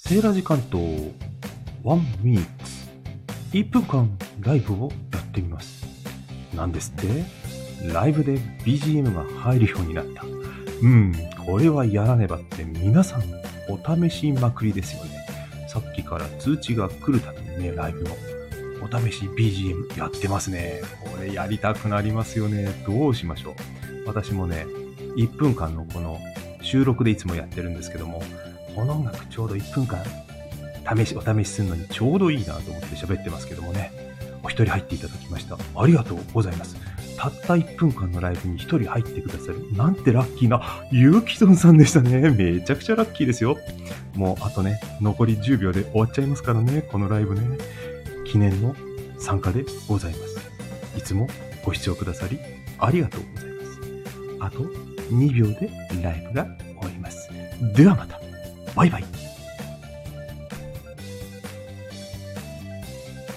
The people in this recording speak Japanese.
セーラジ関東1ミニッツ1分間ライブをやってみます。なんですって？ライブで BGM が入るようになった。うん、これはやらねばって皆さんお試しまくりですよね。さっきから通知が来るたびにね、ライブのお試し BGM やってますね。これやりたくなりますよね。どうしましょう。私もね、1分間のこの収録でいつもやってるんですけども、この音楽ちょうど1分間試し、お試しするのにちょうどいいなと思って喋ってますけどもね。お一人入っていただきました。ありがとうございます。たった1分間のライブに一人入ってくださる。なんてラッキーな、ゆうきとんさんでしたね。めちゃくちゃラッキーですよ。もうあとね、残り10秒で終わっちゃいますからね、このライブね。記念の参加でございます。いつもご視聴くださり、ありがとうございます。あと2秒でライブが終わります。ではまた。バイバイ。